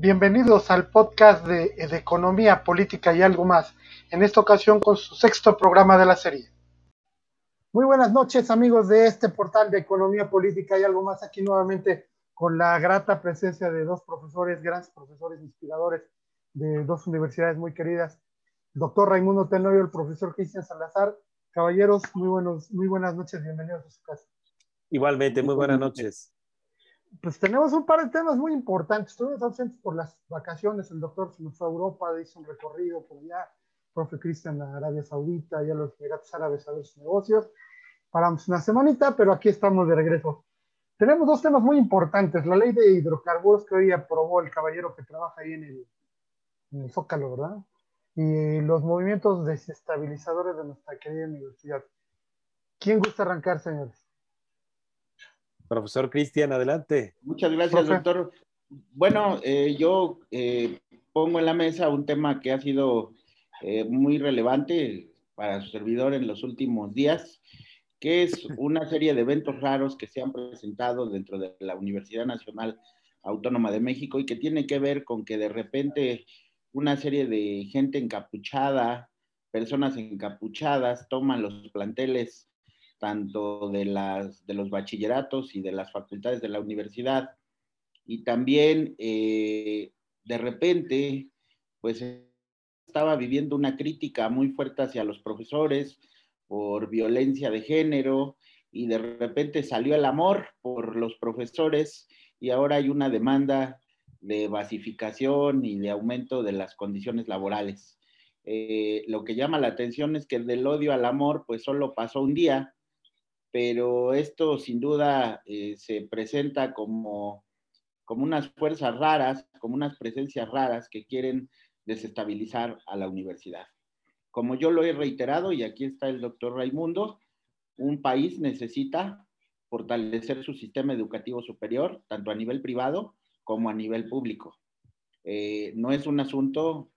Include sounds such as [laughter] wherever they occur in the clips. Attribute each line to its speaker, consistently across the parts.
Speaker 1: Bienvenidos al podcast de, de, Economía, Política y algo más, en esta ocasión con su sexto programa de la serie. Muy buenas noches amigos de este portal de Economía, Política y algo más, aquí nuevamente con la grata presencia de dos profesores, grandes profesores inspiradores de dos universidades muy queridas, el doctor Raimundo Tenorio y el profesor Cristian Salazar. Caballeros, muy, buenos, muy buenas noches, bienvenidos a su casa.
Speaker 2: Igualmente, muy buenas noches
Speaker 1: pues tenemos un par de temas muy importantes. Estuvimos ausentes por las vacaciones. El doctor se nos fue a Europa, hizo un recorrido por allá. Profe Cristian Arabia Saudita, y a los Emiratos Árabes a ver sus negocios. Paramos una semanita, pero aquí estamos de regreso. Tenemos dos temas muy importantes. La ley de hidrocarburos que hoy aprobó el caballero que trabaja ahí en el, en el Zócalo, ¿verdad? Y los movimientos desestabilizadores de nuestra querida universidad. ¿Quién gusta arrancar, señores?
Speaker 2: Profesor Cristian, adelante.
Speaker 3: Muchas gracias, doctor. Bueno, eh, yo eh, pongo en la mesa un tema que ha sido eh, muy relevante para su servidor en los últimos días, que es una serie de eventos raros que se han presentado dentro de la Universidad Nacional Autónoma de México y que tiene que ver con que de repente una serie de gente encapuchada, personas encapuchadas, toman los planteles tanto de, las, de los bachilleratos y de las facultades de la universidad. Y también, eh, de repente, pues estaba viviendo una crítica muy fuerte hacia los profesores por violencia de género y de repente salió el amor por los profesores y ahora hay una demanda de basificación y de aumento de las condiciones laborales. Eh, lo que llama la atención es que del odio al amor, pues solo pasó un día, pero esto sin duda eh, se presenta como, como unas fuerzas raras, como unas presencias raras que quieren desestabilizar a la universidad. Como yo lo he reiterado, y aquí está el doctor Raimundo, un país necesita fortalecer su sistema educativo superior, tanto a nivel privado como a nivel público. Eh, no es un asunto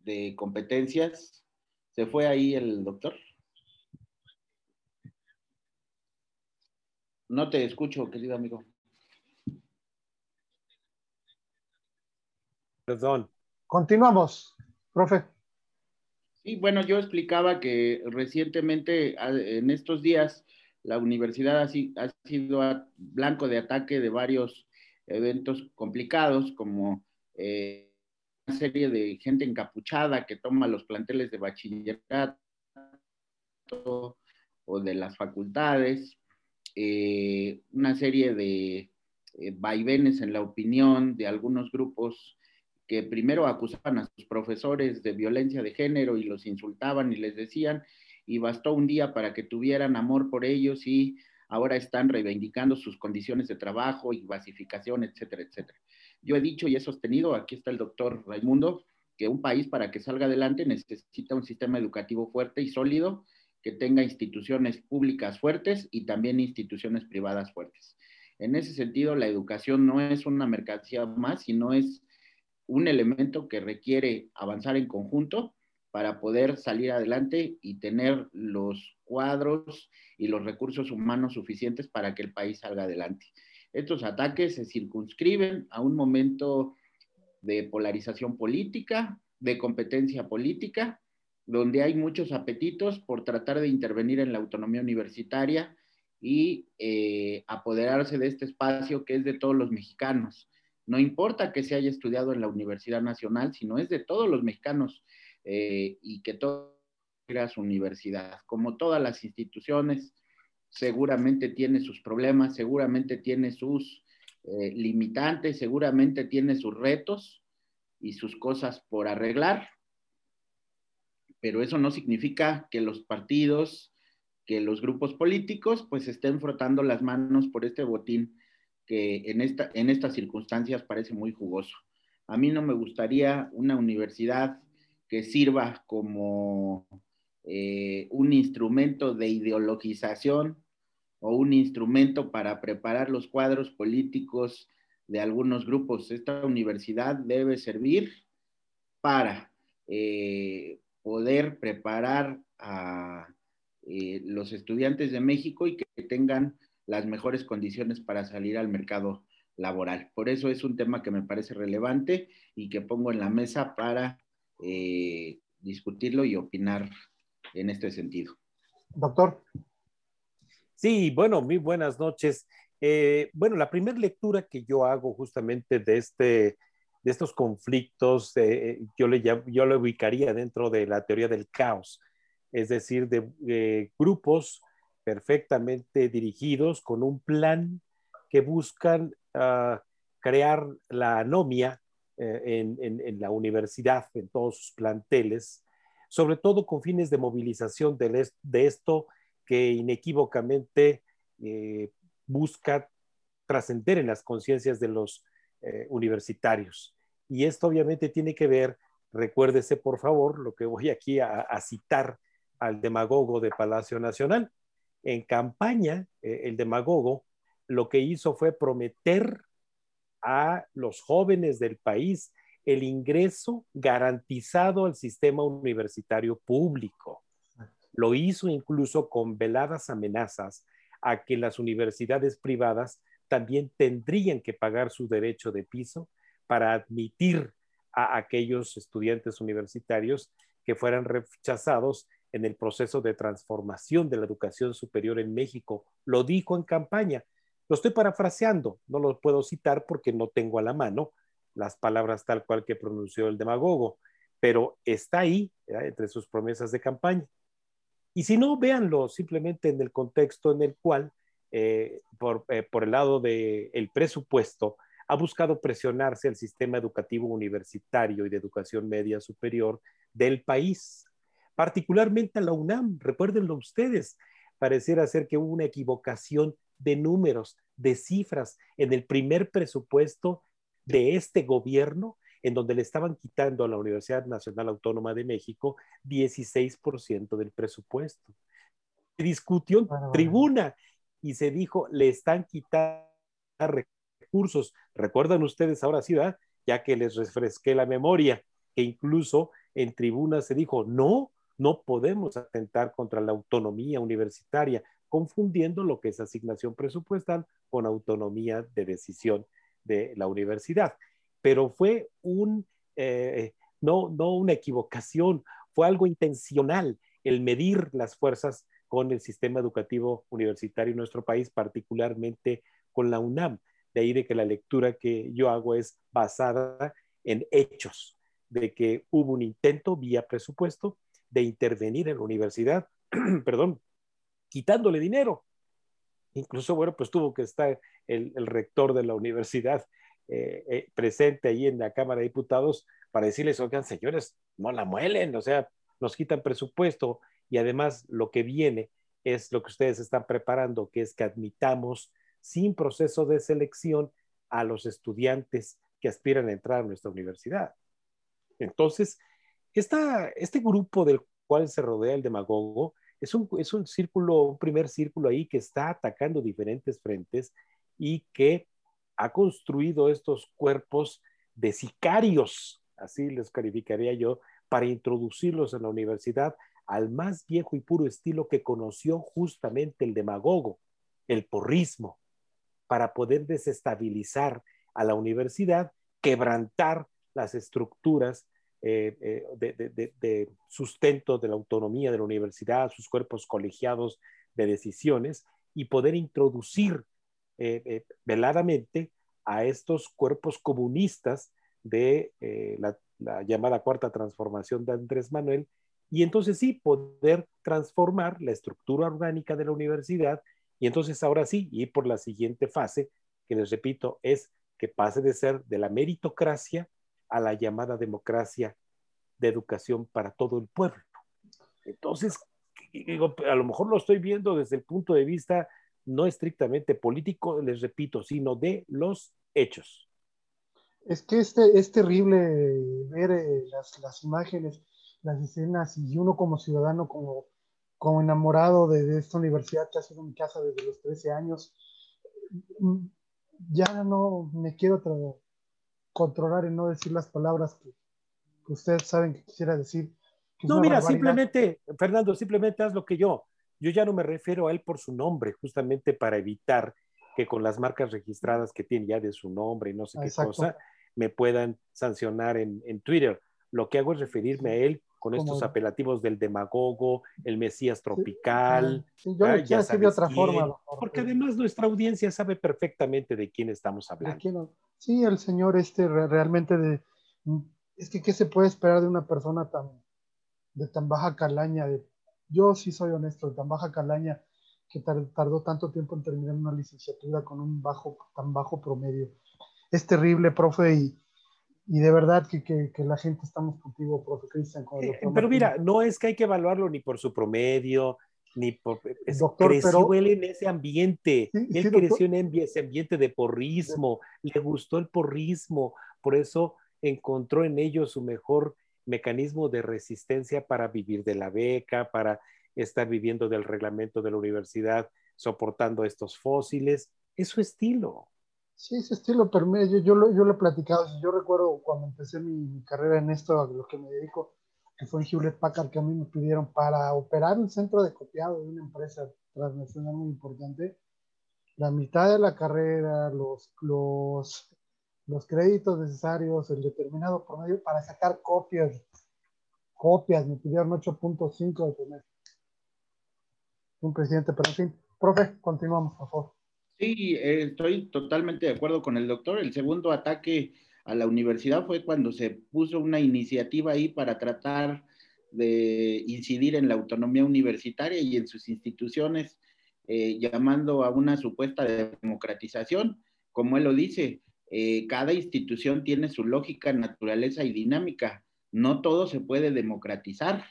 Speaker 3: de competencias. ¿Se fue ahí el doctor? No te escucho, querido amigo.
Speaker 1: Perdón. Continuamos, profe.
Speaker 3: Sí, bueno, yo explicaba que recientemente, en estos días, la universidad ha, sido blanco de ataque de varios eventos complicados, como eh, una serie de gente encapuchada que toma los planteles de bachillerato o de las facultades, eh, una serie de eh, vaivenes en la opinión de algunos grupos que primero acusaban a sus profesores de violencia de género y los insultaban y les decían, y bastó un día para que tuvieran amor por ellos y ahora están reivindicando sus condiciones de trabajo y basificación, etcétera, etcétera. Yo he dicho y he sostenido, aquí está el doctor Raimundo, que un país para que salga adelante necesita un sistema educativo fuerte y sólido que tenga instituciones públicas fuertes y también instituciones privadas fuertes. En ese sentido, la educación no es una mercancía más, sino es un elemento que requiere avanzar en conjunto para poder salir adelante y tener los cuadros y los recursos humanos suficientes para que el país salga adelante. Estos ataques se circunscriben a un momento de polarización política, de competencia política, donde hay muchos apetitos por tratar de intervenir en la autonomía universitaria y eh, apoderarse de este espacio que es de todos los mexicanos. No importa que se haya estudiado en la Universidad Nacional, sino es de todos los mexicanos eh, y que todo era su universidad. Como todas las instituciones, seguramente tiene sus problemas, seguramente tiene sus eh, limitantes, seguramente tiene sus retos y sus cosas por arreglar, pero eso no significa que los partidos, que los grupos políticos, pues estén frotando las manos por este botín que en, esta, en estas circunstancias parece muy jugoso. A mí no me gustaría una universidad que sirva como eh, un instrumento de ideologización o un instrumento para preparar los cuadros políticos de algunos grupos. Esta universidad debe servir para eh, poder preparar a eh, los estudiantes de México y que tengan las mejores condiciones para salir al mercado laboral. Por eso es un tema que me parece relevante y que pongo en la mesa para eh, discutirlo y opinar en este sentido.
Speaker 1: Doctor.
Speaker 2: Sí, bueno, muy buenas noches. Eh, bueno, la primera lectura que yo hago justamente de, este, de estos conflictos, eh, yo, le, yo lo ubicaría dentro de la teoría del caos, es decir, de grupos perfectamente dirigidos con un plan que buscan ah, crear la anomia eh, en, la universidad, en todos sus planteles, sobre todo con fines de movilización de, esto que inequívocamente eh, busca trascender en las conciencias de los eh, universitarios. Y esto obviamente tiene que ver, recuérdese por favor, lo que voy aquí a, citar al demagogo de Palacio Nacional. En campaña, el demagogo lo que hizo fue prometer a los jóvenes del país el ingreso garantizado al sistema universitario público. Lo hizo incluso con veladas amenazas a que las universidades privadas también tendrían que pagar su derecho de piso para admitir a aquellos estudiantes universitarios que fueran rechazados en el proceso de transformación de la educación superior en México. Lo dijo en campaña. Lo estoy parafraseando, no lo puedo citar porque no tengo a la mano las palabras tal cual que pronunció el demagogo, pero está ahí entre sus promesas de campaña. Y si no, véanlo simplemente en el contexto en el cual, eh, eh, por, el lado del el presupuesto, ha buscado presionarse el sistema educativo universitario y de educación media superior del país, particularmente a la UNAM. Recuérdenlo ustedes, pareciera ser que hubo una equivocación de números, de cifras en el primer presupuesto de este gobierno, en donde le estaban quitando a la Universidad Nacional Autónoma de México 16% del presupuesto. Se discutió en tribuna y se dijo, le están quitando recursos. Recuerdan ustedes ahora sí. Ya que les refresqué la memoria, que incluso en tribuna se dijo, no, no podemos atentar contra la autonomía universitaria, confundiendo lo que es asignación presupuestal con autonomía de decisión de la universidad. Pero fue un, eh, no, no una equivocación, fue algo intencional el medir las fuerzas con el sistema educativo universitario en nuestro país, particularmente con la UNAM. De ahí de que la lectura que yo hago es basada en hechos, de que hubo un intento vía presupuesto de intervenir en la universidad, [clears throat] perdón, quitándole dinero. Incluso, bueno, pues tuvo que estar el, rector de la universidad eh, eh, presente ahí en la Cámara de Diputados para decirles, oigan, señores, no la muelen, o sea, nos quitan presupuesto y además lo que viene es lo que ustedes están preparando, que es que admitamos sin proceso de selección a los estudiantes que aspiran a entrar a nuestra universidad. Entonces, esta, este grupo del cual se rodea el demagogo es un, es un círculo, un primer círculo ahí que está atacando diferentes frentes y que ha construido estos cuerpos de sicarios, así les calificaría yo, para introducirlos en la universidad al más viejo y puro estilo que conoció justamente el demagogo, el porrismo, para poder desestabilizar a la universidad, quebrantar las estructuras eh, eh, de, sustento de la autonomía de la universidad, sus cuerpos colegiados de decisiones y poder introducir eh, veladamente a estos cuerpos comunistas de la, la, llamada cuarta transformación de Andrés Manuel y entonces sí poder transformar la estructura orgánica de la universidad y entonces ahora sí ir por la siguiente fase que les repito es que pase de ser de la meritocracia a la llamada democracia de educación para todo el pueblo. Entonces, a lo mejor lo estoy viendo desde el punto de vista no estrictamente político, les repito, sino de los hechos.
Speaker 1: Es que este, es terrible ver eh, las, imágenes, las escenas, y uno como ciudadano, como, como enamorado de, esta universidad que ha sido mi casa desde los 13 años, mm, ya no me quiero controlar en no decir las palabras que, ustedes saben que quisiera decir.
Speaker 2: no, mira, simplemente, Fernando, simplemente haz lo que yo. Yo ya no me refiero a él por su nombre, justamente para evitar que con las marcas registradas que tiene ya de su nombre y no sé qué cosa, me puedan sancionar en, en, Twitter. Lo que hago es referirme a él con estos apelativos del demagogo, el Mesías tropical.
Speaker 1: Sí, yo lo quiero de otra forma.
Speaker 2: Porque además nuestra audiencia sabe perfectamente de quién estamos hablando.
Speaker 1: Sí, el señor este realmente de... Es que, ¿qué se puede esperar de una persona tan, de tan baja calaña? De, yo sí soy honesto, de tan baja calaña que tardó tanto tiempo en terminar una licenciatura con un bajo, tan bajo promedio. Es terrible, profe, y, y de verdad que, que, que, la gente estamos contigo, profe Cristian.
Speaker 2: Eh, pero mira, no es que hay que evaluarlo ni por su promedio, ni por... Es, doctor, creció él en ese ambiente, él creció en ese ambiente de porrismo, le gustó el porrismo, por eso encontró en ello su mejor mecanismo de resistencia para vivir de la beca, para estar viviendo del reglamento de la universidad, soportando estos fósiles. Es su estilo.
Speaker 1: Sí, ese estilo, pero yo, yo, lo, yo lo he platicado. Yo recuerdo cuando empecé mi, carrera en esto, a lo que me dedico, que fue en Hewlett Packard, que a mí me pidieron para operar un centro de copiado de una empresa transnacional muy importante. La mitad de la carrera, los, los, los créditos necesarios, el determinado promedio para sacar copias. Copias, me pidieron 8.5 de semestre un presidente, pero en fin, profe, continuamos, por favor.
Speaker 3: Sí, estoy totalmente de acuerdo con el doctor. El segundo ataque a la universidad fue cuando se puso una iniciativa ahí para tratar de incidir en la autonomía universitaria y en sus instituciones, eh, llamando a una supuesta democratización. Como él lo dice, eh, cada institución tiene su lógica, naturaleza y dinámica. No todo se puede democratizar.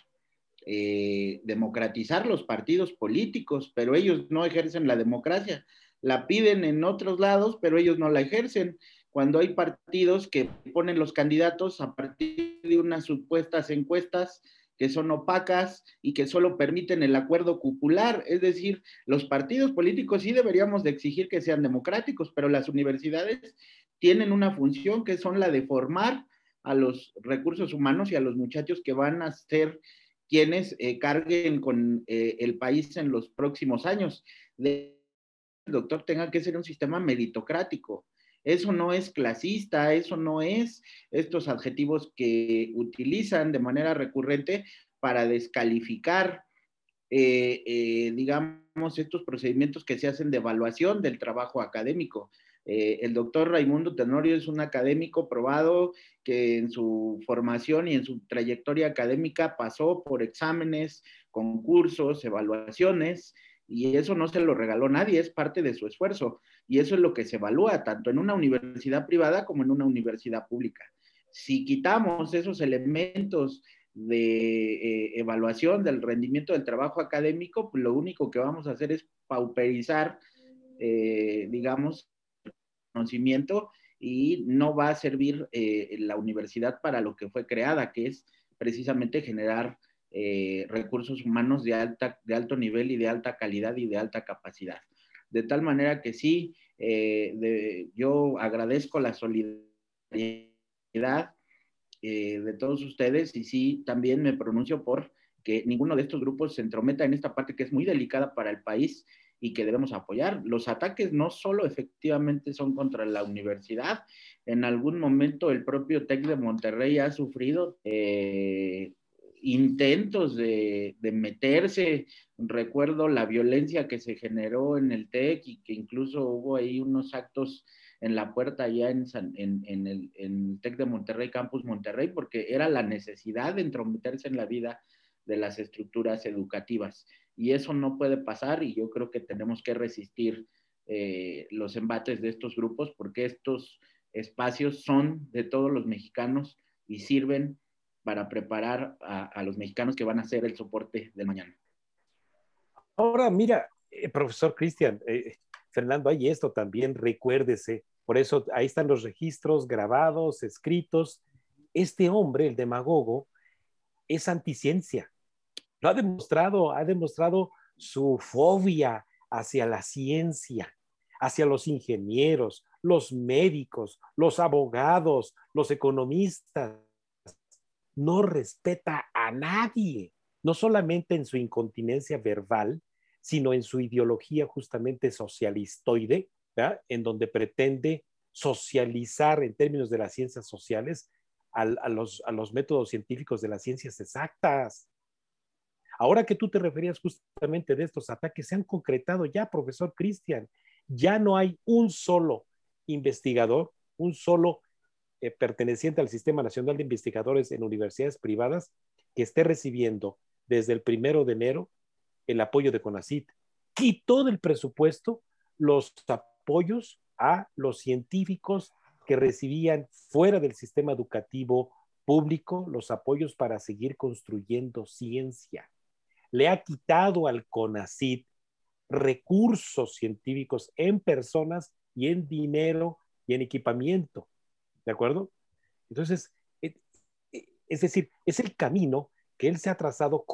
Speaker 3: Eh, democratizar los partidos políticos, pero ellos no ejercen la democracia. La piden en otros lados, pero ellos no la ejercen. Cuando hay partidos que ponen los candidatos a partir de unas supuestas encuestas que son opacas y que solo permiten el acuerdo cupular, es decir, los partidos políticos sí deberíamos de exigir que sean democráticos, pero las universidades tienen una función que son la de formar a los recursos humanos y a los muchachos que van a ser quienes eh, carguen con eh, el país en los próximos años. El doctor tenga que ser un sistema meritocrático. Eso no es clasista, eso no es estos adjetivos que utilizan de manera recurrente para descalificar, eh, digamos, estos procedimientos que se hacen de evaluación del trabajo académico. Eh, el doctor Raimundo Tenorio es un académico probado que en su formación y en su trayectoria académica pasó por exámenes, concursos, evaluaciones, y eso no se lo regaló nadie, es parte de su esfuerzo. Y eso es lo que se evalúa tanto en una universidad privada como en una universidad pública. Si quitamos esos elementos de eh, evaluación del rendimiento del trabajo académico, pues lo único que vamos a hacer es pauperizar, eh, digamos, conocimiento y no va a servir eh, la universidad para lo que fue creada, que es precisamente generar eh, recursos humanos de, alta, de alto nivel y de alta calidad y de alta capacidad. De tal manera que sí, eh, yo agradezco la solidaridad de todos ustedes y sí, también me pronuncio por que ninguno de estos grupos se entrometa en esta parte que es muy delicada para el país y que debemos apoyar. Los ataques no solo efectivamente son contra la universidad, en algún momento el propio TEC de Monterrey ha sufrido eh, intentos de, meterse, recuerdo la violencia que se generó en el TEC y que incluso hubo ahí unos actos en la puerta allá en, en el TEC de Monterrey, Campus Monterrey, porque era la necesidad de entrometerse en la vida de las estructuras educativas. Y eso no puede pasar y yo creo que tenemos que resistir eh, los embates de estos grupos porque estos espacios son de todos los mexicanos y sirven para preparar a, los mexicanos que van a ser el soporte de mañana.
Speaker 2: Ahora, mira, eh, profesor Cristian, eh, Fernando, hay esto también, recuérdese, por eso ahí están los registros grabados, escritos. Este hombre, el demagogo, es anticiencia. Lo ha demostrado, ha demostrado su fobia hacia la ciencia, hacia los ingenieros, los médicos, los abogados, los economistas. No respeta a nadie, no solamente en su incontinencia verbal, sino en su ideología justamente socialistoide, en donde pretende socializar en términos de las ciencias sociales a, los, métodos científicos de las ciencias exactas. Ahora que tú te referías justamente de estos ataques, se han concretado ya, profesor Cristian, ya no hay un solo investigador, un solo eh, perteneciente al Sistema Nacional de Investigadores en universidades privadas que esté recibiendo desde el primero de enero el apoyo de CONACIT. Quitó del presupuesto los apoyos a los científicos que recibían fuera del sistema educativo público los apoyos para seguir construyendo ciencia. Le ha quitado al CONACIT recursos científicos en personas y en dinero y en equipamiento. ¿De acuerdo? Entonces, eh, eh, es decir, es el camino que él se ha trazado,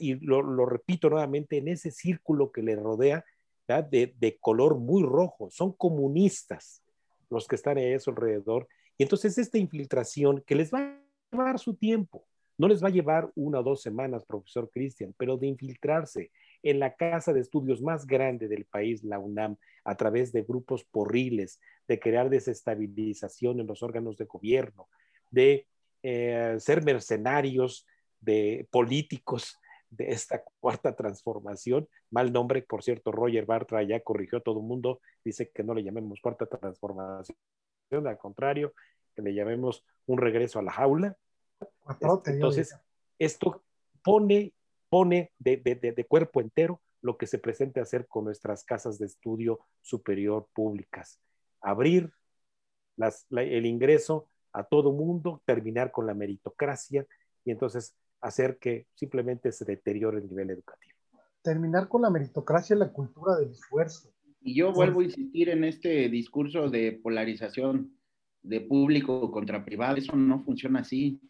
Speaker 2: y lo, repito nuevamente, en ese círculo que le rodea, de, de, color muy rojo. Son comunistas los que están a eso alrededor. Y entonces esta infiltración que les va a llevar su tiempo, no les va a llevar una o dos semanas, profesor Cristian, pero de infiltrarse en la casa de estudios más grande del país, la UNAM, a través de grupos porriles, de crear desestabilización en los órganos de gobierno, de eh, ser mercenarios de políticos de esta [laughs] cuarta transformación. Mal nombre, por cierto, Roger Bartra ya corrigió a todo el mundo, dice que no le llamemos cuarta transformación, al contrario, que le llamemos un regreso a la jaula. Entonces, esto pone, pone de, de, cuerpo entero lo que se presente a hacer con nuestras casas de estudio superior públicas. Abrir las, el ingreso a todo mundo, terminar con la meritocracia y entonces hacer que simplemente se deteriore el nivel educativo.
Speaker 1: Terminar con la meritocracia y la cultura del esfuerzo.
Speaker 3: Y yo vuelvo a insistir en este discurso de polarización de público contra privado. Eso no funciona así.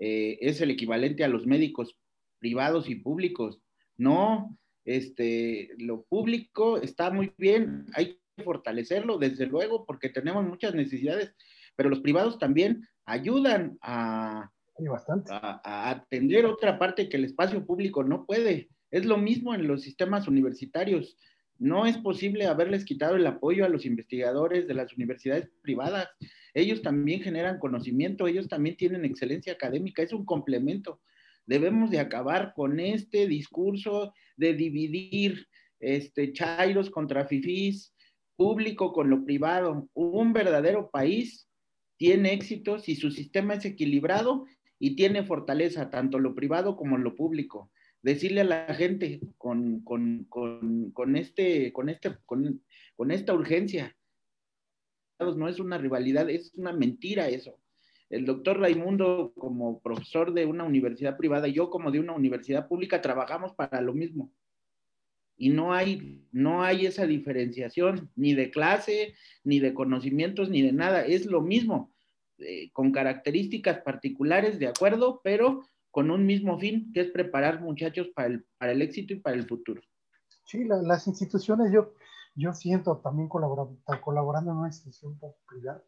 Speaker 3: Eh, es el equivalente a los médicos privados y públicos. No, este, lo público está muy bien, hay que fortalecerlo, desde luego, porque tenemos muchas necesidades, pero los privados también ayudan a,
Speaker 1: bastante.
Speaker 3: A, atender otra parte que el espacio público no puede. Es lo mismo en los sistemas universitarios. No es posible haberles quitado el apoyo a los investigadores de las universidades privadas. Ellos también generan conocimiento, ellos también tienen excelencia académica, es un complemento. Debemos de acabar con este discurso de dividir este, chairos contra fifís, público con lo privado. Un verdadero país tiene éxito si su sistema es equilibrado y tiene fortaleza tanto lo privado como lo público. Decirle a la gente con, este, con, este, con, esta urgencia, no es una rivalidad, es una mentira eso. El doctor Raimundo, como profesor de una universidad privada, y yo como de una universidad pública, trabajamos para lo mismo. Y no hay, no hay esa diferenciación, ni de clase, ni de conocimientos, ni de nada. Es lo mismo. Eh, con características particulares, de acuerdo, pero con un mismo fin, que es preparar muchachos para el, para el éxito y para el futuro.
Speaker 1: Sí, las instituciones, yo, yo siento también colaborando, colaborando en una institución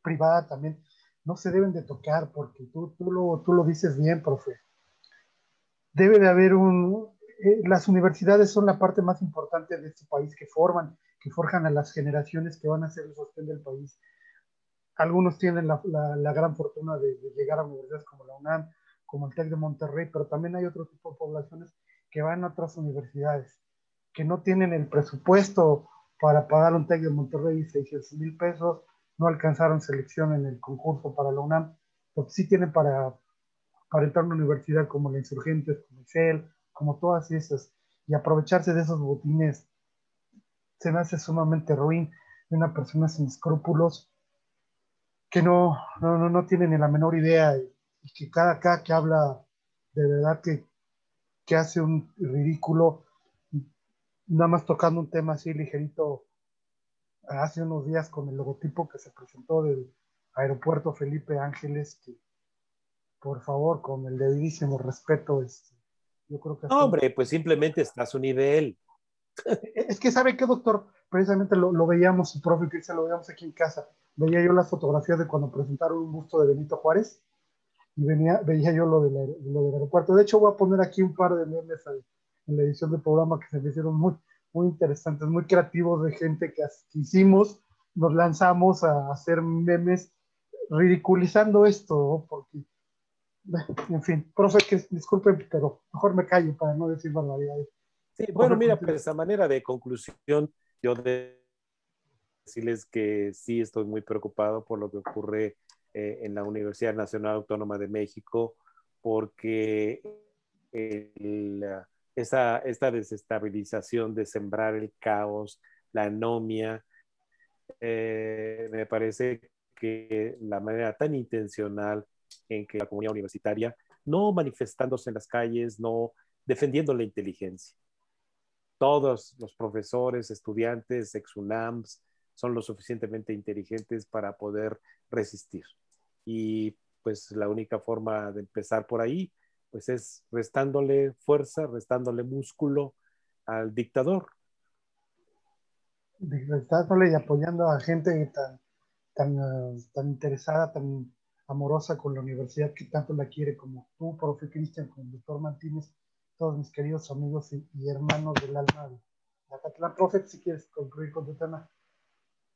Speaker 1: privada, también, no se deben de tocar, porque tú, tú, lo, tú lo dices bien, profe. Debe de haber un... Eh, las universidades son la parte más importante de este país que forman, que forjan a las generaciones que van a ser el sostén del país algunos tienen la, la, gran fortuna de, llegar a universidades como la UNAM, como el TEC de Monterrey, pero también hay otro tipo de poblaciones que van a otras universidades, que no tienen el presupuesto para pagar un TEC de Monterrey 600 mil pesos, no alcanzaron selección en el concurso para la UNAM, pero sí tienen para, para entrar a una universidad como la Insurgentes, como ICEL, como todas esas, y aprovecharse de esos botines se me hace sumamente ruin de una persona sin escrúpulos que no, no, no, tienen ni la menor idea y, que cada, acá que habla de verdad que, que hace un ridículo, nada más tocando un tema así ligerito hace unos días con el logotipo que se presentó del aeropuerto Felipe Ángeles, que por favor, con el debidísimo respeto, este, yo creo que...
Speaker 2: No, hombre, pues simplemente está a su nivel. [laughs]
Speaker 1: Es que, ¿sabe qué, doctor? Precisamente lo, lo veíamos, su profe Cristian, lo veíamos aquí en casa veía yo las fotografías de cuando presentaron un busto de Benito Juárez y venía, veía yo lo, de lo del aeropuerto. De hecho, voy a poner aquí un par de memes en la edición del programa que se me hicieron muy, muy interesantes, muy creativos de gente que, hicimos. Nos lanzamos a hacer memes ridiculizando esto, porque, en fin, profe, que disculpe, pero mejor me callo para no decir barbaridades.
Speaker 2: Sí, bueno, mira, pues a manera de conclusión, yo de decirles que sí estoy muy preocupado por lo que ocurre eh, en la Universidad Nacional Autónoma de México, porque esa, esta desestabilización de sembrar el caos, la anomia, eh, me parece que la manera tan intencional en que la comunidad universitaria, no manifestándose en las calles, no defendiendo la inteligencia. Todos los profesores, estudiantes, ex-UNAMs, son lo suficientemente inteligentes para poder resistir. Y pues la única forma de empezar por ahí, pues es restándole fuerza, restándole músculo al dictador.
Speaker 1: Restándole y apoyando a gente tan, tan, tan interesada, tan amorosa con la universidad que tanto la quiere como tú, profe Cristian, como el doctor Martínez, todos mis queridos amigos y, hermanos del alma de la Profe, si quieres concluir con tu tema.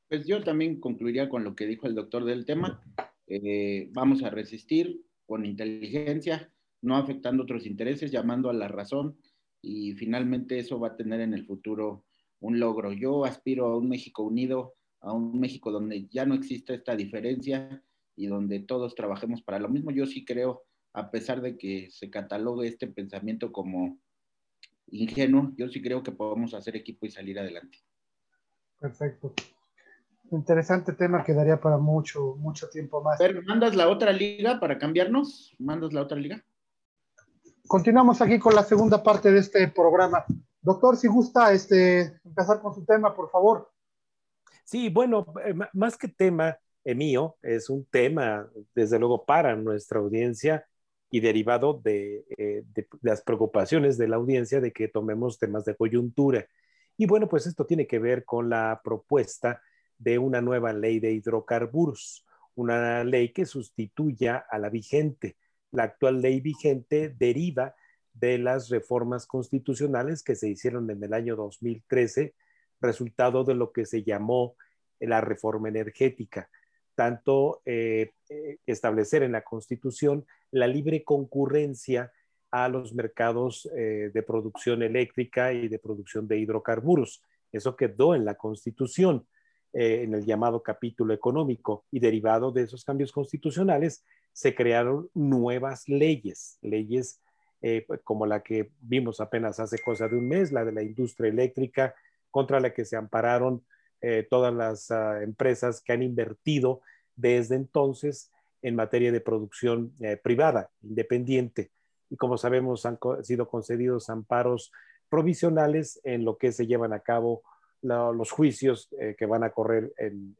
Speaker 3: Pues yo también concluiría con lo que dijo el doctor del tema. Eh, vamos a resistir con inteligencia, no afectando otros intereses, llamando a la razón y finalmente eso va a tener en el futuro un logro. Yo aspiro a un México unido, a un México donde ya no exista esta diferencia y donde todos trabajemos para lo mismo. Yo sí creo, a pesar de que se catalogue este pensamiento como ingenuo, yo sí creo que podemos hacer equipo y salir adelante.
Speaker 1: Perfecto interesante tema que daría para mucho, mucho tiempo más.
Speaker 3: Pero, ¿mandas la otra liga para cambiarnos? ¿Mandas la otra liga?
Speaker 1: Continuamos aquí con la segunda parte de este programa. Doctor, si gusta este, empezar con su tema, por favor.
Speaker 2: Sí, bueno, eh, más que tema eh, mío, es un tema, desde luego, para nuestra audiencia y derivado de, eh, de, las preocupaciones de la audiencia de que tomemos temas de coyuntura. Y bueno, pues esto tiene que ver con la propuesta de una nueva ley de hidrocarburos, una ley que sustituya a la vigente. La actual ley vigente deriva de las reformas constitucionales que se hicieron en el año 2013, resultado de lo que se llamó la reforma energética, tanto eh, eh, establecer en la Constitución la libre concurrencia a los mercados eh, de producción eléctrica y de producción de hidrocarburos. Eso quedó en la Constitución. En el llamado capítulo económico y derivado de esos cambios constitucionales se crearon nuevas leyes, leyes eh, como la que vimos apenas hace cosa de un mes, la de la industria eléctrica, contra la que se ampararon eh, todas las ah, empresas que han invertido desde entonces en materia de producción privada, independiente. Y como sabemos, han sido concedidos amparos provisionales en lo que se llevan a cabo los juicios eh, que van a correr en,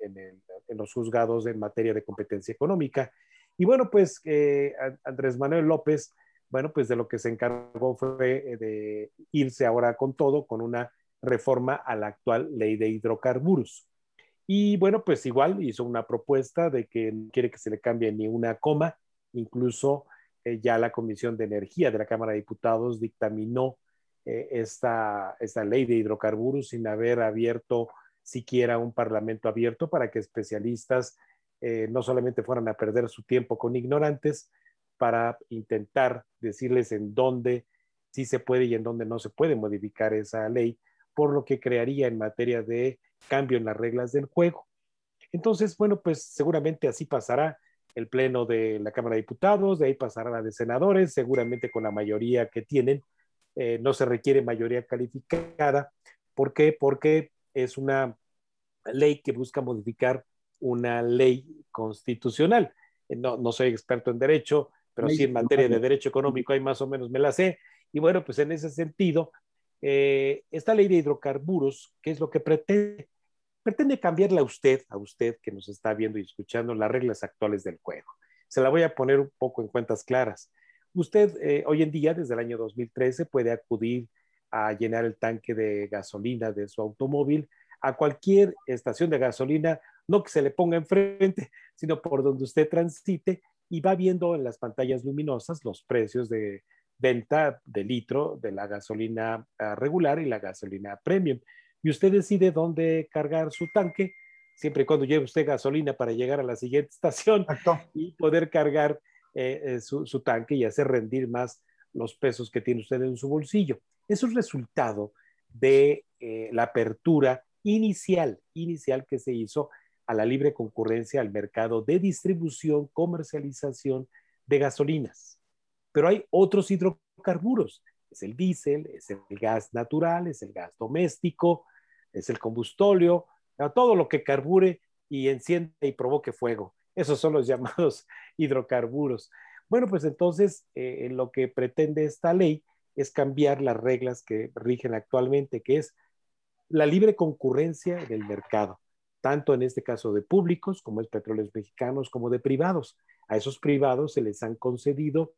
Speaker 2: los juzgados en materia de competencia económica. Y bueno, pues eh, Andrés Manuel López, bueno, pues de lo que se encargó fue eh, de irse ahora con todo, con una reforma a la actual ley de hidrocarburos. Y bueno, pues igual hizo una propuesta de que no quiere que se le cambie ni una coma, incluso ya la Comisión de Energía de la Cámara de Diputados dictaminó eh, esta, esta ley de hidrocarburos sin haber abierto siquiera un parlamento abierto para que especialistas eh, no solamente fueran a perder su tiempo con ignorantes para intentar decirles en dónde sí se puede y en dónde no se puede modificar esa ley, por lo que crearía en materia de cambio en las reglas del juego. Entonces, bueno, pues seguramente así pasará el pleno de la Cámara de Diputados, de ahí pasará la de senadores, seguramente con la mayoría que tienen, eh, no se requiere mayoría calificada. ¿Por qué? Porque es una ley que busca modificar una ley constitucional. Eh, no, no soy experto en derecho, pero sí en materia de derecho económico hay más o menos me la sé. Y bueno, pues en ese sentido, eh, esta ley de hidrocarburos, ¿qué es lo que pretende? Pretende cambiarle a usted, a usted que nos está viendo y escuchando las reglas actuales del juego. Se la voy a poner un poco en cuentas claras. Usted eh, hoy en día, desde el año 2013, puede acudir a llenar el tanque de gasolina de su automóvil a cualquier estación de gasolina, no que se le ponga enfrente, sino por donde usted transite y va viendo en las pantallas luminosas los precios de venta de litro de la gasolina ah, regular y la gasolina premium. Y usted decide dónde cargar su tanque, siempre y cuando lleve usted gasolina para llegar a la siguiente [laughs] estación y poder cargar eh, eh, su, su, tanque y hacer rendir más los pesos que tiene usted en su bolsillo. Eso es resultado de eh, la apertura inicial, inicial que se hizo a la libre concurrencia al mercado de distribución, comercialización de gasolinas. Pero hay otros hidrocarburos. Es el diésel, es el gas natural, es el gas doméstico, es el combustóleo, todo lo que carbure y enciende y provoque fuego. Esos son los [laughs] llamados hidrocarburos. Bueno, pues entonces eh, lo que pretende esta ley es cambiar las reglas que rigen actualmente, que es la libre concurrencia del mercado, tanto en este caso de públicos, como es Petróleos Mexicanos, como de privados. A esos privados se les han concedido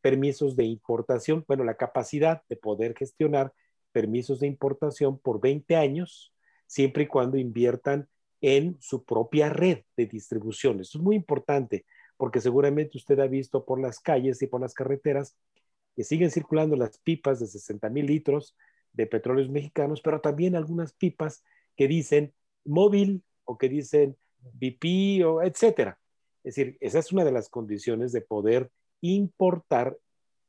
Speaker 2: permisos de importación, bueno, la capacidad de poder gestionar permisos de importación por 20 años, siempre y cuando inviertan en su propia red de distribución. Esto es muy importante porque seguramente usted ha visto por las calles y por las carreteras que siguen circulando las pipas de 60 mil litros de petróleos mexicanos, pero también algunas pipas que dicen móvil o que dicen BP o etcétera. Es decir, esa es una de las condiciones de poder importar,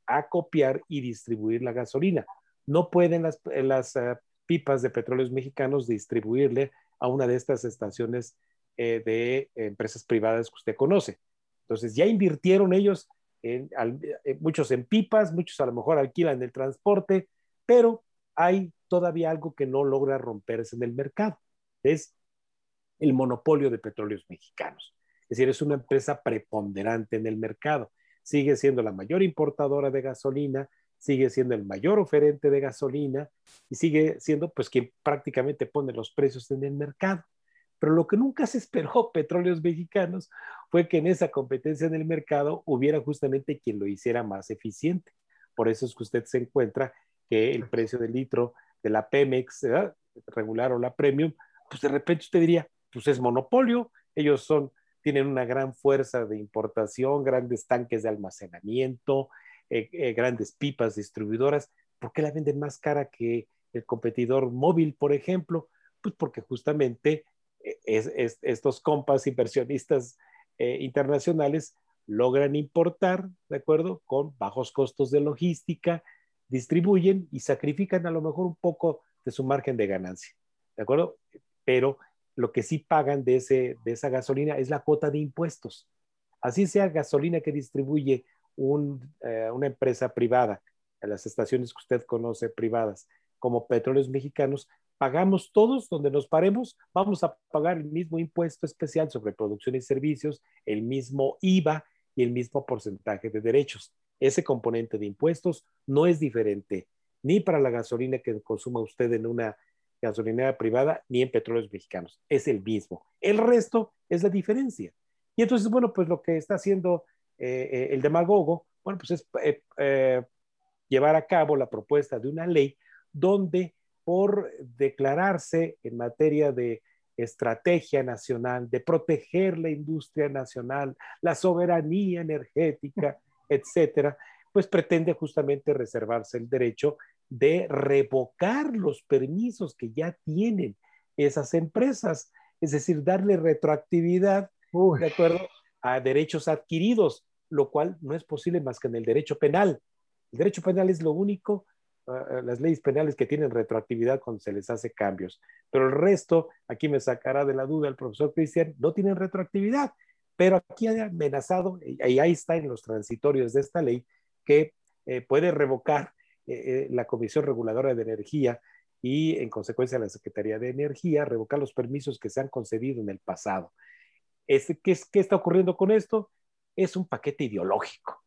Speaker 2: acopiar y distribuir la gasolina. No pueden las, las uh, pipas de petróleos mexicanos distribuirle a una de estas estaciones eh, de empresas privadas que usted conoce. Entonces ya invirtieron ellos, eh, muchos en pipas, muchos a lo mejor alquilan el transporte, pero hay todavía algo que no logra romperse en el mercado. Es el monopolio de petróleos mexicanos. Es decir, es una empresa preponderante en el mercado. Sigue siendo la mayor importadora de gasolina, sigue siendo el mayor oferente de gasolina y sigue siendo pues quien prácticamente pone los precios en el mercado. Pero lo que nunca se esperó [laughs] Petróleos Mexicanos fue que en esa competencia en el mercado hubiera justamente quien lo hiciera más eficiente. Por eso es que usted se encuentra que el precio del litro de la Pemex, regular o la Premium, pues de repente usted diría, pues es monopolio, ellos son, tienen una gran fuerza de importación, grandes tanques de almacenamiento, eh, eh, grandes pipas distribuidoras, ¿por qué la venden más cara que el competidor móvil, por ejemplo? Pues porque justamente es, estos compas inversionistas eh, internacionales logran importar, ¿de acuerdo? Con bajos costos de logística, distribuyen y sacrifican a lo mejor un poco de su margen de ganancia, ¿de acuerdo? Pero lo que sí pagan de, ese, de esa gasolina es la cuota de impuestos. Así sea gasolina que distribuye eh, una empresa privada, a las estaciones que usted conoce privadas, como petróleos mexicanos, pagamos todos donde nos paremos, vamos a pagar el mismo impuesto especial sobre producción y servicios, el mismo IVA y el mismo porcentaje de derechos. Ese componente de impuestos no es diferente ni para la gasolina que consuma usted en una gasolinera privada ni en petróleos mexicanos. Es el mismo. El resto es la diferencia. Y entonces, bueno, pues lo que está haciendo eh, eh, el demagogo, bueno, pues es eh, llevar a cabo la propuesta de una ley donde por declararse en materia de estrategia nacional, de proteger la industria nacional, la soberanía energética, [laughs] etcétera, pues pretende justamente reservarse el derecho de revocar los permisos que ya tienen esas empresas, es decir, darle retroactividad de acuerdo a derechos adquiridos, lo cual no es posible más que en el derecho penal. El derecho penal es lo único Ah, las leyes penales que tienen retroactividad cuando se les hace cambios. Pero el resto, aquí me sacará de la duda el profesor Cristian, no tienen retroactividad. Pero aquí ha amenazado, y ahí está en los transitorios de esta ley, que eh, puede revocar eh, eh, la Comisión Reguladora de Energía y en consecuencia la Secretaría de Energía, revocar los permisos que se han concedido en el pasado. Este, ¿qué, ¿Qué está ocurriendo con esto? Es un paquete ideológico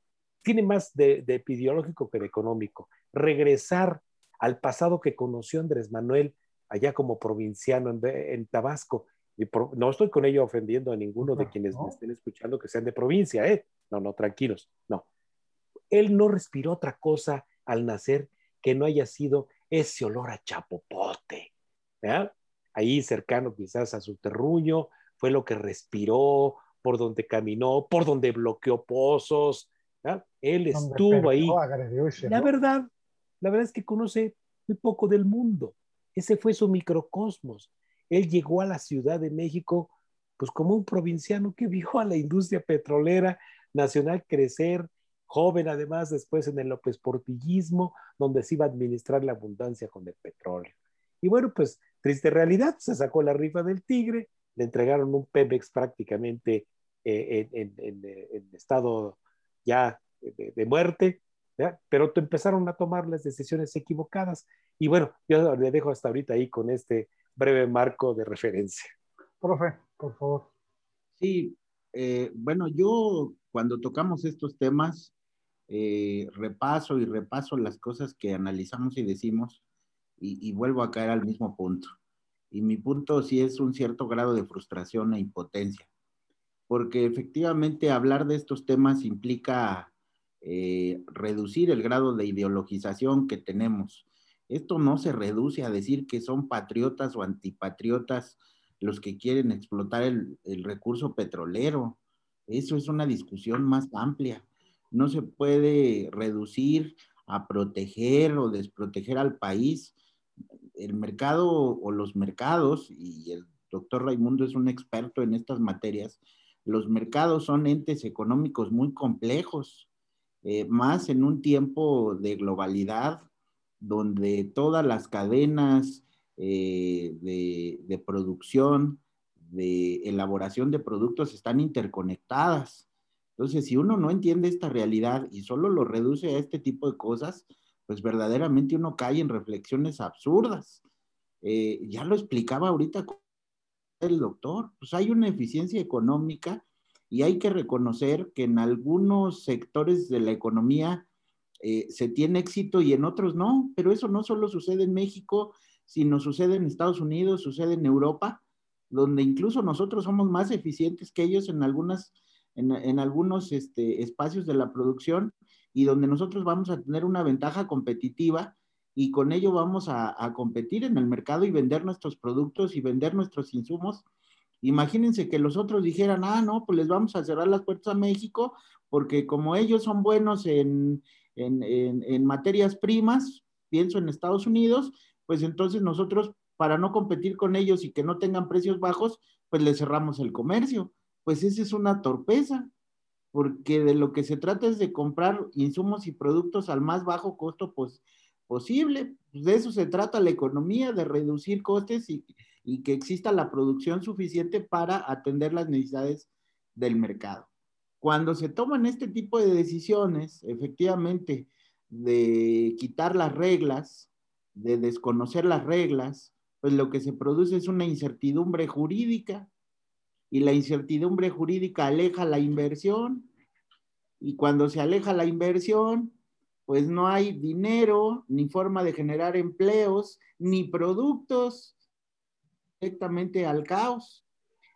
Speaker 2: tiene más de, de ideológico que de económico. Regresar al pasado que conoció Andrés Manuel allá como provinciano en, Tabasco. Y no estoy con ello ofendiendo a ninguno de quienes me estén escuchando que sean de provincia, ¿eh? No, no, tranquilos, no. Él no respiró otra cosa al nacer que no haya sido ese olor a chapopote. Ahí cercano quizás a su terruño, fue lo que respiró, por donde caminó, por donde bloqueó pozos, él estuvo ahí. La verdad, la verdad es que conoce muy poco del mundo. Ese fue su microcosmos. él llegó a la Ciudad de México pues como un provinciano que vio a la industria petrolera nacional crecer, joven además después en el López Portillismo, donde se iba a administrar la abundancia con el petróleo. Y bueno, pues triste realidad, se sacó la rifa del tigre, le entregaron un Pemex prácticamente eh, en, estado ya de, muerte, pero empezaron a tomar las decisiones equivocadas. Y bueno, yo le dejo hasta ahorita ahí con este breve marco de referencia.
Speaker 1: Profe, por favor.
Speaker 3: Sí, eh, bueno, yo cuando tocamos estos temas, eh, repaso y repaso las cosas que analizamos y decimos y, vuelvo a caer al mismo punto. Y mi punto sí es un cierto grado de frustración e impotencia, porque efectivamente hablar de estos temas implica eh, reducir el grado de ideologización que tenemos. Esto no se reduce a decir que son patriotas o antipatriotas los que quieren explotar el, recurso petrolero. Eso es una discusión más amplia. No se puede reducir a proteger o desproteger al país. El mercado o los mercados, y el doctor Raimundo es un experto en estas materias, los mercados son entes económicos muy complejos, eh, más en un tiempo de globalidad, donde todas las cadenas eh, de, producción, de elaboración de productos están interconectadas. Entonces, si uno no entiende esta realidad y solo lo reduce a este tipo de cosas, pues verdaderamente uno cae en reflexiones absurdas. Eh, ya lo explicaba ahorita el doctor, pues hay una eficiencia económica y hay que reconocer que en algunos sectores de la economía eh, se tiene éxito y en otros no, pero eso no solo sucede en México, sino sucede en Estados Unidos, sucede en Europa, donde incluso nosotros somos más eficientes que ellos en, algunas, en, algunos este, espacios de la producción y donde nosotros vamos a tener una ventaja competitiva y con ello vamos a, a, competir en el mercado y vender nuestros productos y vender nuestros insumos. Imagínense que los otros dijeran, ah, no, pues les vamos a cerrar las puertas a México porque como ellos son buenos en, en, en, en materias primas, pienso en Estados Unidos, pues entonces nosotros, para no competir con ellos y que no tengan precios bajos, pues les cerramos el comercio. Pues esa es una torpeza, porque de lo que se trata es de comprar insumos y productos al más bajo costo posible. De eso se trata la economía, de reducir costes y que exista la producción suficiente para atender las necesidades del mercado. Cuando se toman este tipo de decisiones, efectivamente, de quitar las reglas, de desconocer las reglas, pues lo que se produce es una incertidumbre jurídica y la incertidumbre jurídica aleja la inversión y cuando se aleja la inversión, pues no hay dinero, ni forma de generar empleos, ni productos directamente al caos.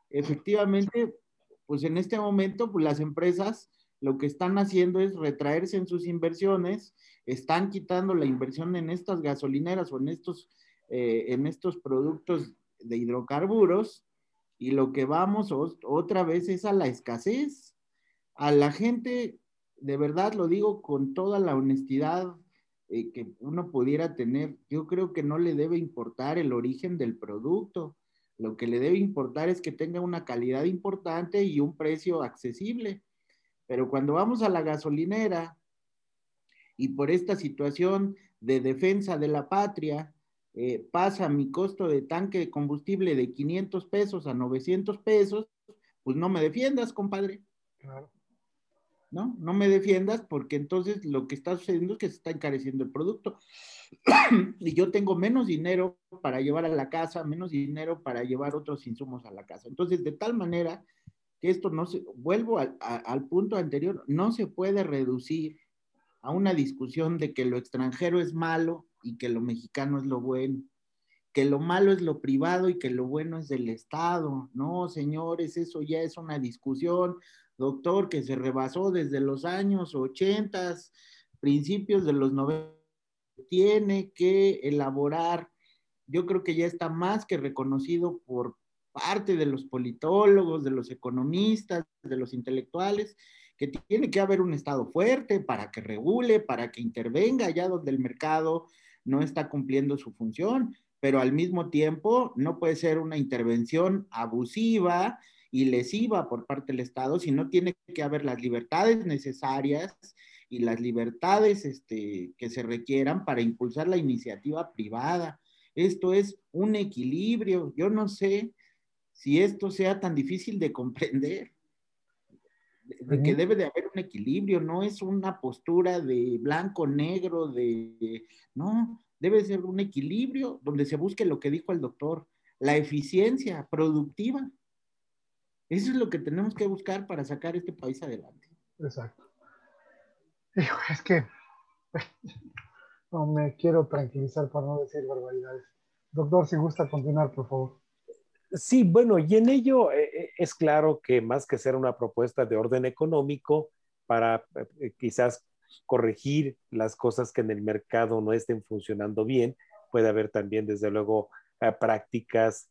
Speaker 3: Efectivamente, pues en este momento, pues las empresas lo que están haciendo es retraerse en sus inversiones están quitando la inversión en estas gasolineras o en estos, eh, en estos productos de hidrocarburos y lo que vamos otra vez es a la escasez. A la gente, de verdad lo digo con toda la honestidad eh, que uno pudiera tener, yo creo que no le debe importar el origen del producto. Lo que le debe importar es que tenga una calidad importante y un precio accesible. Pero cuando vamos a la gasolinera y por esta situación de defensa de la patria, eh, pasa mi costo de tanque de combustible de 500 pesos a 900 pesos, pues no me defiendas, compadre. Claro. ¿No? No me defiendas porque entonces lo que está sucediendo es que se está encareciendo el producto. [clears throat] y yo tengo menos dinero para llevar a la casa, menos dinero para llevar otros insumos a la casa. Entonces, de tal manera que esto no se, vuelvo al punto anterior, no se puede reducir a una discusión de que lo extranjero es malo y que lo mexicano es lo bueno, que lo malo es lo privado y que lo bueno es del Estado. No, señores, eso ya es una discusión, doctor, que se rebasó desde los años 80, principios de los 90. Tiene que elaborar, yo creo que ya está más que reconocido por parte de los politólogos, de los economistas, de los intelectuales, que tiene que haber un Estado fuerte para que regule, para que intervenga allá donde el mercado no está cumpliendo su función. pero al mismo tiempo no puede ser una intervención abusiva y lesiva por parte del Estado, sino tiene que haber las libertades necesarias y las libertades este, que se requieran para impulsar la iniciativa privada. Esto es un equilibrio. Yo no sé si esto sea tan difícil de comprender, de que debe de haber un equilibrio, no es una postura de blanco, negro, de, no, debe ser un equilibrio donde se busque lo que dijo el doctor, la eficiencia productiva. Eso es lo que tenemos que buscar para sacar este país adelante.
Speaker 1: Exacto. es que [laughs] no me quiero tranquilizar para no decir barbaridades. Doctor, si gusta continuar, por favor.
Speaker 2: Sí, bueno, y en ello eh, eh, es claro que más que ser una propuesta de orden económico para eh, quizás corregir las cosas que en el mercado no estén funcionando bien, puede haber también, desde luego, prácticas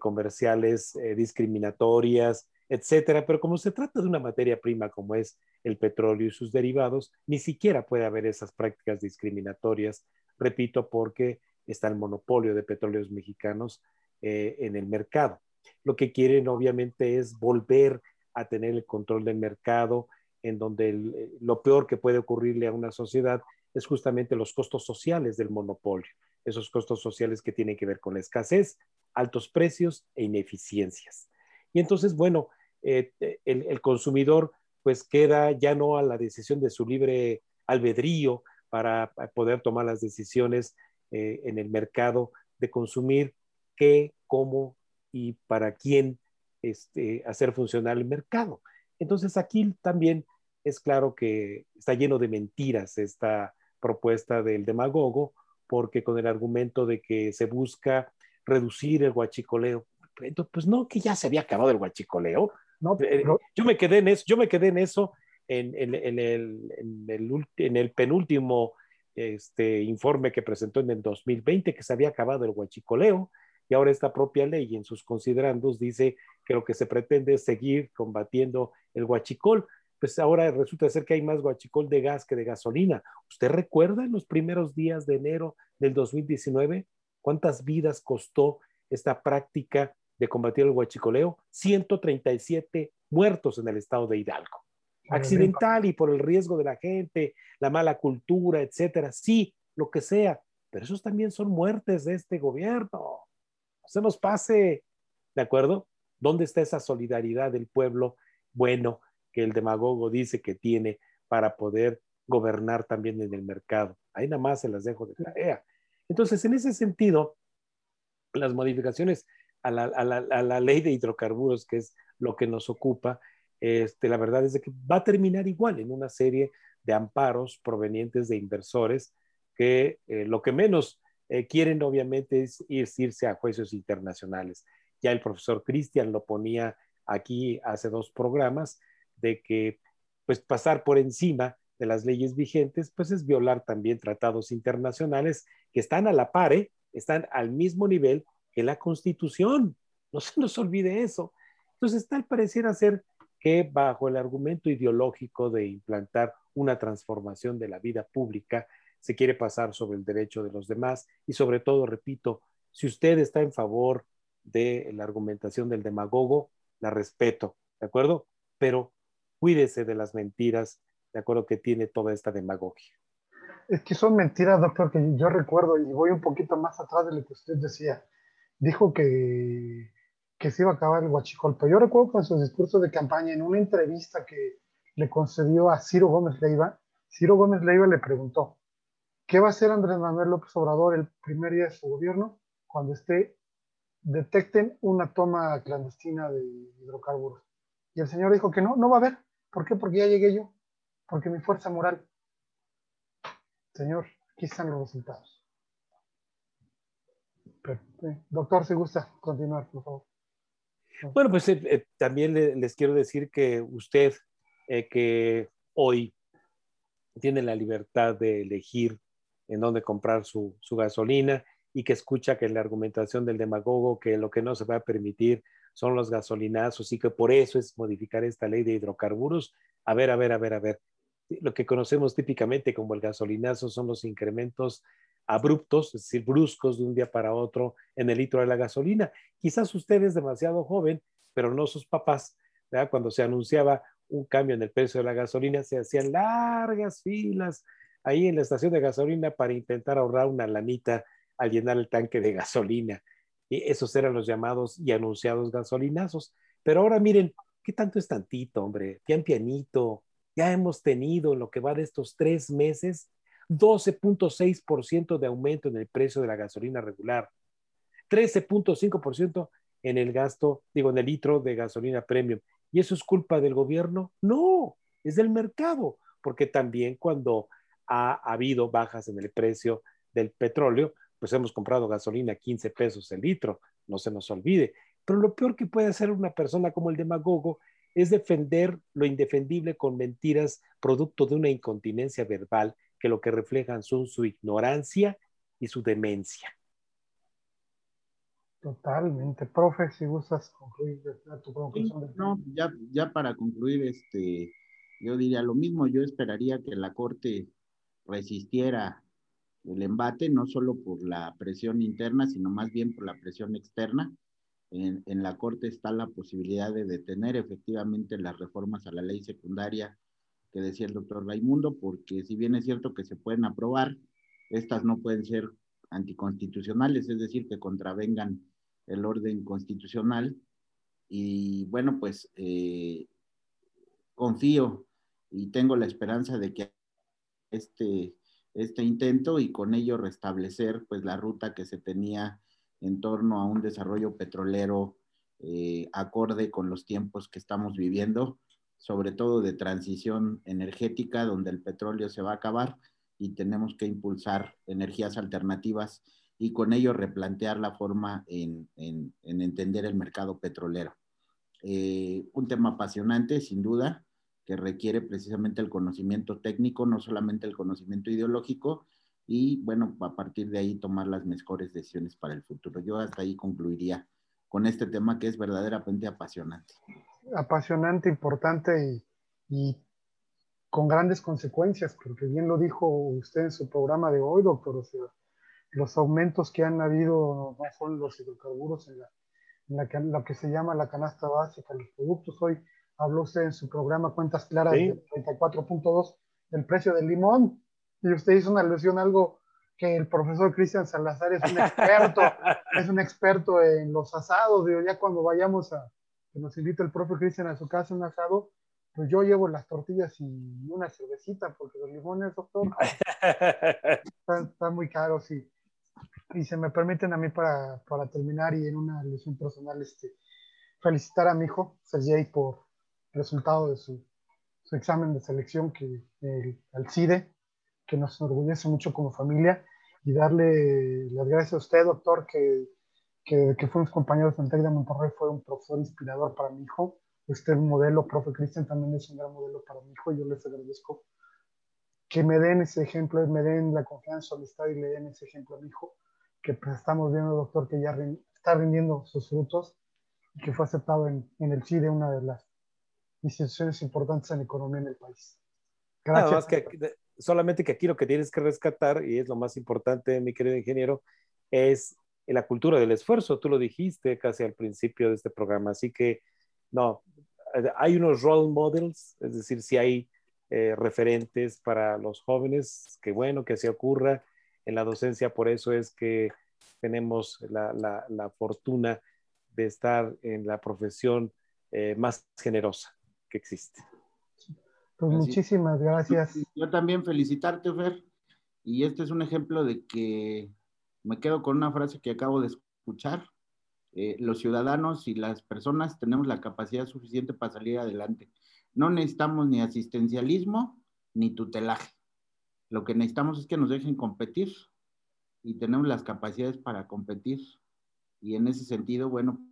Speaker 2: comerciales discriminatorias, etcétera. Pero como se trata de una materia prima como es el petróleo y sus derivados, ni siquiera puede haber esas prácticas discriminatorias, repito, porque está el monopolio de petróleos mexicanos eh, en el mercado. Lo que quieren obviamente es volver a tener el control del mercado, en donde eh, lo peor que puede ocurrirle a una sociedad es justamente los costos sociales del monopolio, esos costos sociales que tienen que ver con la escasez, altos precios e ineficiencias. Y entonces, bueno, eh, el, consumidor pues queda ya no a la decisión de su libre albedrío para poder tomar las decisiones en el mercado de consumir qué, cómo y para quién este, hacer funcionar el mercado. Entonces aquí también es claro que está lleno de mentiras esta propuesta del demagogo, porque con el argumento de que se busca reducir el guachicoleo, pues no, que ya se había acabado el guachicoleo. No, eh, yo me quedé en eso, yo me quedé en eso en, el, en el, penúltimo este, informe que presentó en el 2020, que se había acabado el guachicoleo. Y ahora esta propia ley en sus considerandos dice que lo que se pretende es seguir combatiendo el guachicol. Pues ahora resulta ser que hay más guachicol de gas que de gasolina. ¿Usted recuerda en los primeros días de enero del 2019 cuántas vidas costó esta práctica de combatir el guachicoleo? 137 muertos en el estado de Hidalgo. Accidental y por el riesgo de la gente, la mala cultura, etcétera. Sí, lo que sea. Pero esos también son muertes de este gobierno se nos pase, ¿de acuerdo? ¿Dónde está esa solidaridad del pueblo bueno que el demagogo dice que tiene para poder gobernar también en el mercado? Ahí nada más se las dejo de tarea. Entonces, en ese sentido, las modificaciones a la, ley de hidrocarburos, que es lo que nos ocupa, este, la verdad es que va a terminar igual en una serie de amparos provenientes de inversores que eh, lo que menos eh, quieren obviamente es irse a juicios internacionales. Ya el profesor Cristian lo ponía aquí hace dos programas, de que pues pasar por encima de las leyes vigentes, pues es violar también tratados internacionales que están a la par, ¿eh? están al mismo nivel que la Constitución. No se nos olvide eso. Entonces, tal pareciera ser que bajo el argumento ideológico de implantar una transformación de la vida pública, se quiere pasar sobre el derecho de los demás y sobre todo, repito, si usted está en favor de la argumentación del demagogo, la respeto, ¿de acuerdo? Pero cuídese de las mentiras, ¿de acuerdo? Que tiene toda esta demagogia.
Speaker 1: Es que son mentiras, doctor, que yo recuerdo y voy un poquito más atrás de lo que usted decía. Dijo que, que se iba a acabar el huachicol, pero yo recuerdo con su discurso de campaña en una entrevista que le concedió a Ciro Gómez Leiva, Ciro Gómez Leiva le preguntó, ¿Qué va a hacer Andrés Manuel López Obrador el primer día de su gobierno cuando esté, detecten una toma clandestina de hidrocarburos? Y el señor dijo que no, no va a haber. ¿Por qué? Porque ya llegué yo. Porque mi fuerza moral. Señor, aquí están los resultados. doctor, si gusta continuar, por favor.
Speaker 2: Bueno, pues eh, eh, también les quiero decir que usted, eh, que hoy tiene la libertad de elegir en dónde comprar su, gasolina y que escucha que la argumentación del demagogo que lo que no se va a permitir son los gasolinazos y que por eso es modificar esta ley de hidrocarburos. A ver, a ver, a ver, a ver. Lo que conocemos típicamente como el gasolinazo son los incrementos abruptos, es decir, bruscos de un día para otro en el litro de la gasolina. Quizás usted es demasiado joven, pero no sus papás. Cuando se anunciaba un cambio en el precio de la gasolina, se hacían largas filas ahí en la estación de gasolina para intentar ahorrar una lanita al llenar el tanque de gasolina. Y esos eran los llamados y anunciados gasolinazos. Pero ahora miren, ¿qué tanto es tantito, hombre? Pian pianito. Ya hemos tenido en lo que va de estos tres meses 12.6% de aumento en el precio de la gasolina regular, 13.5% en el gasto, digo, en el litro de gasolina premium. ¿Y eso es culpa del gobierno? No, es del mercado, porque también cuando ha habido bajas en el precio del petróleo, pues hemos comprado gasolina a 15 pesos el litro, no se nos olvide. Pero lo peor que puede hacer una persona como el demagogo es defender lo indefendible con mentiras producto de una incontinencia verbal que lo que reflejan son su ignorancia y su demencia.
Speaker 1: Totalmente. Profe, si gustas concluir tu
Speaker 3: conclusión. no, ya, ya para concluir, este, yo diría lo mismo, yo esperaría que la Corte resistiera el embate, no solo por la presión interna, sino más bien por la presión externa. En, en, la Corte está la posibilidad de detener efectivamente las reformas a la ley secundaria que decía el doctor Raimundo, porque si bien es cierto que se pueden aprobar, estas no pueden ser anticonstitucionales, es decir, que contravengan el orden constitucional. Y bueno, pues eh, confío y tengo la esperanza de que este, este intento y con ello restablecer pues la ruta que se tenía en torno a un desarrollo petrolero eh, acorde con los tiempos que estamos viviendo, sobre todo de transición energética, donde el petróleo se va a acabar y tenemos que impulsar energías alternativas y con ello replantear la forma en, entender el mercado petrolero. Eh, un tema apasionante, sin duda, que requiere precisamente el conocimiento técnico, no solamente el conocimiento ideológico, y bueno, a partir de ahí tomar las mejores decisiones para el futuro. Yo hasta ahí concluiría con este tema que es verdaderamente apasionante
Speaker 1: apasionante, importante y, con grandes consecuencias, porque bien lo dijo usted en su programa de hoy, doctor. O sea, los aumentos que han habido no son los hidrocarburos en, la, en la, lo que se llama la canasta básica, los productos. Hoy habló usted en su programa Cuentas Claras de 34.2 del precio del limón y usted hizo una alusión a algo que el profesor Cristian Salazar es un experto, [laughs] es un experto en los asados. Digo, ya cuando vayamos a, que nos invita el propio Cristian a su casa, un asado, pues yo llevo las tortillas y una cervecita, porque los limones, doctor, [laughs] están, muy caros y, y se me permiten a mí para, para terminar y en una alusión personal, este, felicitar a mi hijo, Sergey, por resultado de su, su examen de selección que, al CIDE, que nos enorgullece mucho como familia, y darle las gracias a usted, doctor, que que, que fuimos compañeros en TEC de Monterrey, fue un profesor inspirador para mi hijo. Este modelo, profe Cristian, también es un gran modelo para mi hijo y yo les agradezco que me den ese ejemplo, me den la confianza, amistad y le den ese ejemplo a mi hijo, que pues, estamos viendo, doctor, que ya está rindiendo sus frutos y que fue aceptado en, en el CIDE, una de las instituciones importantes en economía en el país.
Speaker 2: Gracias. que, solamente que aquí lo que tienes que rescatar, y es lo más importante, mi querido ingeniero, es la cultura del esfuerzo, tú lo dijiste casi al principio de este programa, así que no, hay unos role models, es decir, si hay eh, referentes para los jóvenes, que bueno que así ocurra en la docencia, por eso es que tenemos la, la, fortuna de estar en la profesión eh, más generosa que existe.
Speaker 1: Pues muchísimas gracias.
Speaker 3: Yo también felicitarte, Fer, y este es un ejemplo de que me quedo con una frase que acabo de escuchar. Eh, los ciudadanos y las personas tenemos la capacidad suficiente para salir adelante. No necesitamos ni asistencialismo ni tutelaje. Lo que necesitamos es que nos dejen competir y tenemos las capacidades para competir. Y en ese sentido, bueno,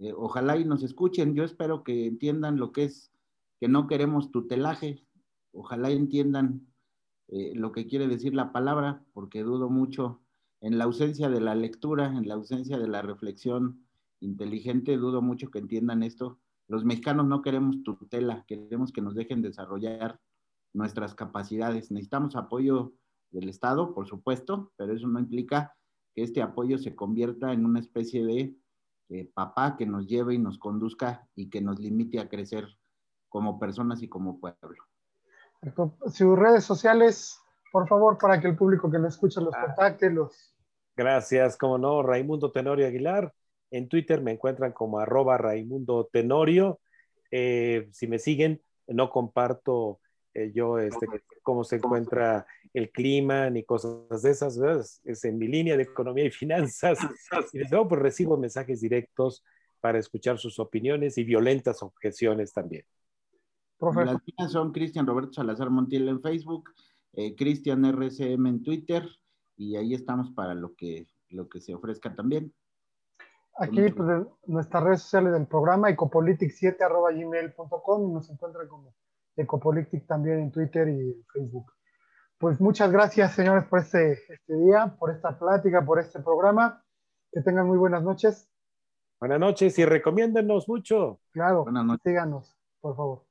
Speaker 3: eh, ojalá y nos escuchen. Yo espero que entiendan lo que es que no queremos tutelaje. Ojalá entiendan eh, lo que quiere decir la palabra, porque dudo mucho en la ausencia de la lectura, en la ausencia de la reflexión inteligente, dudo mucho que entiendan esto. Los mexicanos no queremos tutela, queremos que nos dejen desarrollar nuestras capacidades. Necesitamos apoyo del Estado, por supuesto, pero eso no implica que este apoyo se convierta en una especie de eh, papá que nos lleve y nos conduzca y que nos limite a crecer como personas y como pueblo.
Speaker 1: Sus redes sociales, por favor, para que el público que lo escucha los ah. contacte, los...
Speaker 2: Gracias, como no, Raimundo Tenorio Aguilar. En Twitter me encuentran como arroba Raimundo Tenorio. Eh, si me siguen, no comparto eh, yo este, cómo se encuentra el clima ni cosas de esas, es en mi línea de economía y finanzas. Y desde luego, pues recibo mensajes directos para escuchar sus opiniones y violentas objeciones también.
Speaker 3: Las mías son Cristian Roberto Salazar Montiel en Facebook, eh, Cristian RCM en Twitter, y ahí estamos para lo que, lo que se ofrezca también.
Speaker 1: Aquí, pues, nuestras redes sociales del programa, ecopolitic7.gmail.com, nos encuentran como Ecopolitic también en Twitter y en Facebook. Pues muchas gracias, señores, por este, este día, por esta plática, por este programa. Que tengan muy buenas noches.
Speaker 2: Buenas noches y recomiéndenos mucho.
Speaker 1: Claro, síganos, por favor.